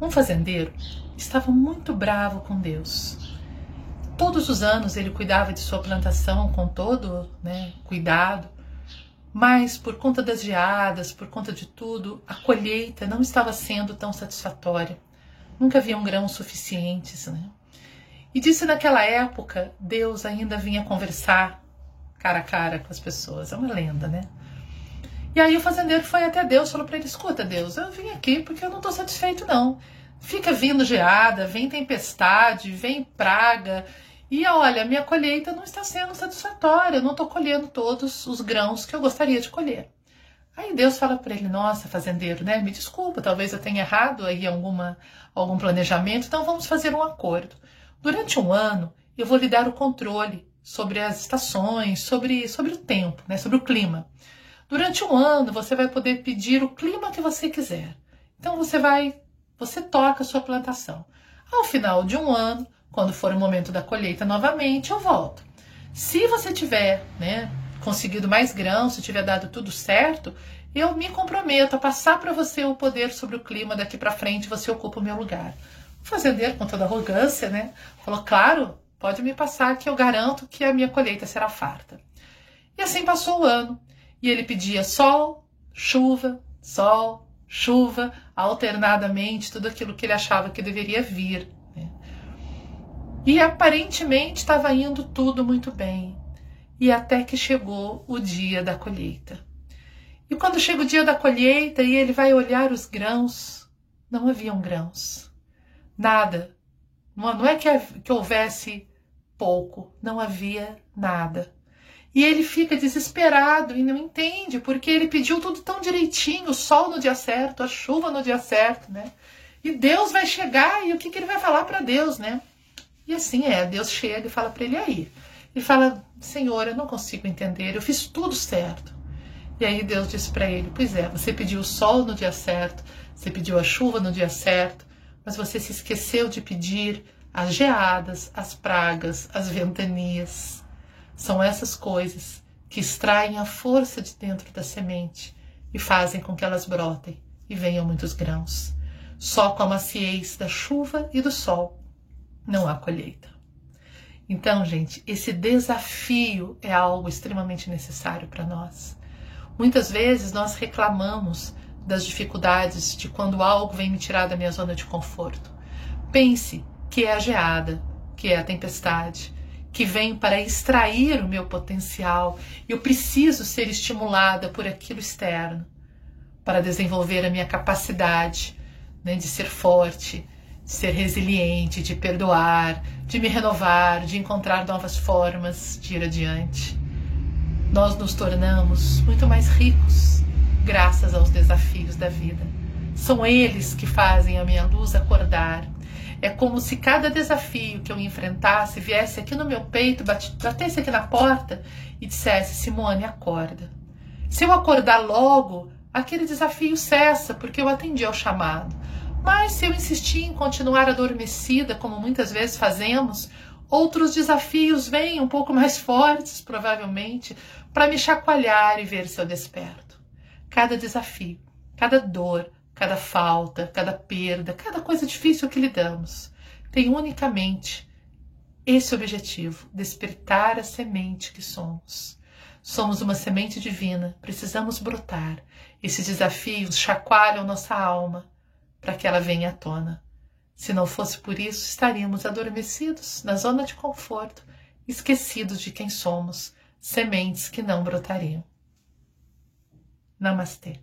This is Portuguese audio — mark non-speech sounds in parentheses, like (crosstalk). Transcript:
Um fazendeiro estava muito bravo com Deus. Todos os anos ele cuidava de sua plantação com todo né, cuidado, mas por conta das geadas, por conta de tudo, a colheita não estava sendo tão satisfatória. Nunca haviam grãos suficientes. Né? E disse naquela época, Deus ainda vinha conversar cara a cara com as pessoas. É uma lenda, né? E aí o fazendeiro foi até Deus, falou para ele: escuta, Deus, eu vim aqui porque eu não estou satisfeito, não. Fica vindo geada, vem tempestade, vem praga, e olha, minha colheita não está sendo satisfatória, eu não estou colhendo todos os grãos que eu gostaria de colher. Aí Deus fala para ele: Nossa, fazendeiro, né? Me desculpa, talvez eu tenha errado aí alguma, algum planejamento, então vamos fazer um acordo. Durante um ano, eu vou lhe dar o controle sobre as estações, sobre, sobre o tempo, né? sobre o clima. Durante um ano, você vai poder pedir o clima que você quiser. Então, você vai, você toca a sua plantação. Ao final de um ano, quando for o momento da colheita novamente, eu volto. Se você tiver né, conseguido mais grãos, se tiver dado tudo certo, eu me comprometo a passar para você o poder sobre o clima daqui para frente, você ocupa o meu lugar. O fazendeiro, com toda arrogância, né, falou: Claro, pode me passar que eu garanto que a minha colheita será farta. E assim passou o ano, e ele pedia sol, chuva, sol, chuva, alternadamente, tudo aquilo que ele achava que deveria vir. E aparentemente estava indo tudo muito bem. E até que chegou o dia da colheita. E quando chega o dia da colheita e ele vai olhar os grãos, não haviam grãos. Nada. Não é que, que houvesse pouco, não havia nada. E ele fica desesperado e não entende, porque ele pediu tudo tão direitinho, o sol no dia certo, a chuva no dia certo, né? E Deus vai chegar e o que, que ele vai falar para Deus, né? E assim é, Deus chega e fala para ele aí. E fala: Senhor, eu não consigo entender, eu fiz tudo certo. E aí Deus disse para ele: Pois é, você pediu o sol no dia certo, você pediu a chuva no dia certo, mas você se esqueceu de pedir as geadas, as pragas, as ventanias. São essas coisas que extraem a força de dentro da semente e fazem com que elas brotem e venham muitos grãos. Só com a maciez da chuva e do sol não há colheita. Então, gente, esse desafio é algo extremamente necessário para nós. Muitas vezes nós reclamamos das dificuldades de quando algo vem me tirar da minha zona de conforto. Pense que é a geada, que é a tempestade, que vem para extrair o meu potencial. Eu preciso ser estimulada por aquilo externo para desenvolver a minha capacidade né, de ser forte, de ser resiliente, de perdoar, de me renovar, de encontrar novas formas de ir adiante. Nós nos tornamos muito mais ricos graças aos desafios da vida. São eles que fazem a minha luz acordar. É como se cada desafio que eu enfrentasse viesse aqui no meu peito, batesse aqui na porta e dissesse: Simone, acorda. Se eu acordar logo, aquele desafio cessa, porque eu atendi ao chamado. Mas se eu insistir em continuar adormecida, como muitas vezes fazemos, outros desafios vêm um pouco mais (laughs) fortes, provavelmente, para me chacoalhar e ver se eu desperto. Cada desafio, cada dor, cada falta, cada perda, cada coisa difícil que lidamos, tem unicamente esse objetivo: despertar a semente que somos. Somos uma semente divina, precisamos brotar. Esses desafios chacoalham nossa alma, para que ela venha à tona. Se não fosse por isso, estaríamos adormecidos na zona de conforto, esquecidos de quem somos, sementes que não brotariam. Namastê.